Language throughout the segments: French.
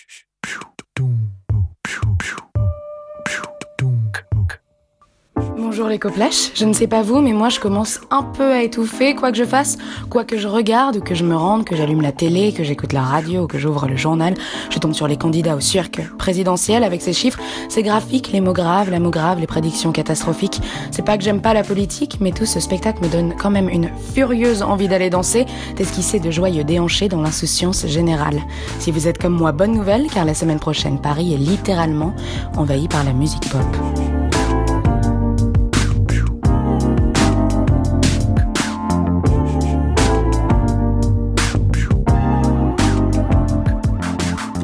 shh, shh. Bonjour les coplaches, je ne sais pas vous, mais moi je commence un peu à étouffer, quoi que je fasse, quoi que je regarde, que je me rende, que j'allume la télé, que j'écoute la radio, que j'ouvre le journal, je tombe sur les candidats au cirque présidentiel avec ses chiffres, ses graphiques, les mots graves, la mots grave, les prédictions catastrophiques. C'est pas que j'aime pas la politique, mais tout ce spectacle me donne quand même une furieuse envie d'aller danser, d'esquisser de joyeux déhanchés dans l'insouciance générale. Si vous êtes comme moi, bonne nouvelle, car la semaine prochaine, Paris est littéralement envahi par la musique pop.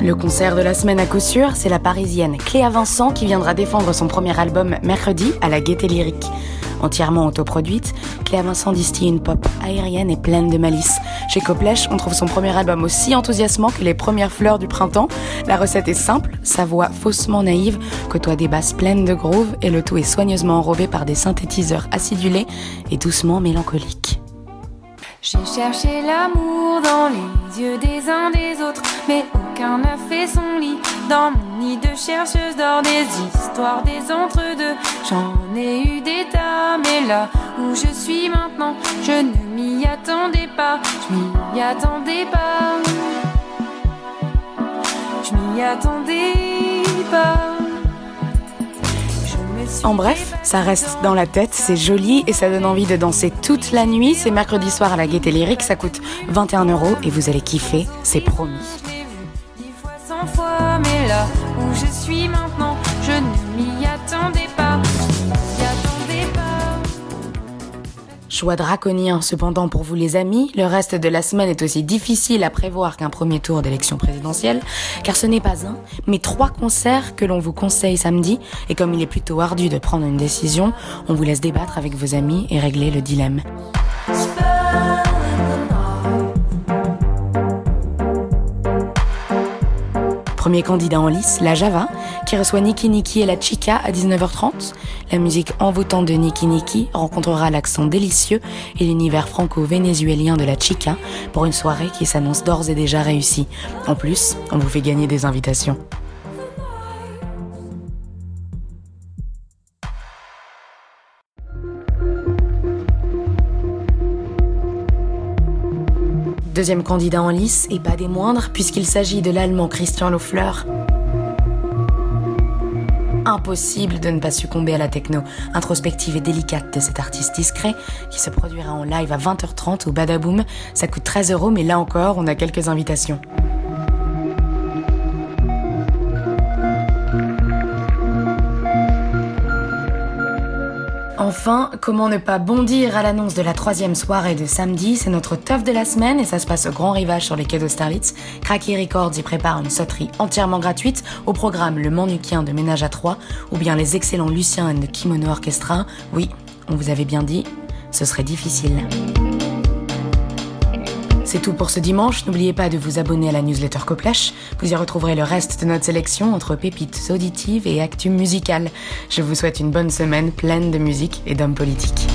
Le concert de la semaine à coup sûr, c'est la parisienne Cléa Vincent qui viendra défendre son premier album mercredi à la Gaieté Lyrique. Entièrement autoproduite, Cléa Vincent distille une pop aérienne et pleine de malice. Chez Coplèche, on trouve son premier album aussi enthousiasmant que les premières fleurs du printemps. La recette est simple, sa voix faussement naïve côtoie des basses pleines de groove et le tout est soigneusement enrobé par des synthétiseurs acidulés et doucement mélancoliques. J'ai cherché l'amour dans les yeux des uns des autres, mais aucun n'a fait son lit. Dans mon nid de chercheuse d'or, des histoires des entre-deux. J'en ai eu des tas, mais là où je suis maintenant, je ne m'y attendais pas. Je m'y attendais pas. Je m'y attendais pas. En bref, ça reste dans la tête, c'est joli et ça donne envie de danser toute la nuit. C'est mercredi soir à la Gaieté Lyrique, ça coûte 21 euros et vous allez kiffer, c'est promis. Choix draconien cependant pour vous les amis, le reste de la semaine est aussi difficile à prévoir qu'un premier tour d'élection présidentielle, car ce n'est pas un, mais trois concerts que l'on vous conseille samedi, et comme il est plutôt ardu de prendre une décision, on vous laisse débattre avec vos amis et régler le dilemme. Premier candidat en lice, la Java, qui reçoit Niki Niki et la Chica à 19h30. La musique envoûtante de Niki Niki rencontrera l'accent délicieux et l'univers franco-vénézuélien de la Chica pour une soirée qui s'annonce d'ores et déjà réussie. En plus, on vous fait gagner des invitations. Deuxième candidat en lice, et pas des moindres, puisqu'il s'agit de l'allemand Christian Lofleur. Impossible de ne pas succomber à la techno introspective et délicate de cet artiste discret qui se produira en live à 20h30 au Badaboom. Ça coûte 13 euros, mais là encore, on a quelques invitations. Enfin, comment ne pas bondir à l'annonce de la troisième soirée de samedi? C'est notre teuf de la semaine et ça se passe au Grand Rivage sur les quais d'Austerlitz. Cracky Records y prépare une sauterie entièrement gratuite au programme Le Manuquien de Ménage à Trois ou bien les excellents Lucien and Kimono Orchestra. Oui, on vous avait bien dit, ce serait difficile. C'est tout pour ce dimanche. N'oubliez pas de vous abonner à la newsletter Coplash. Vous y retrouverez le reste de notre sélection entre pépites auditives et actus musicales. Je vous souhaite une bonne semaine pleine de musique et d'hommes politiques.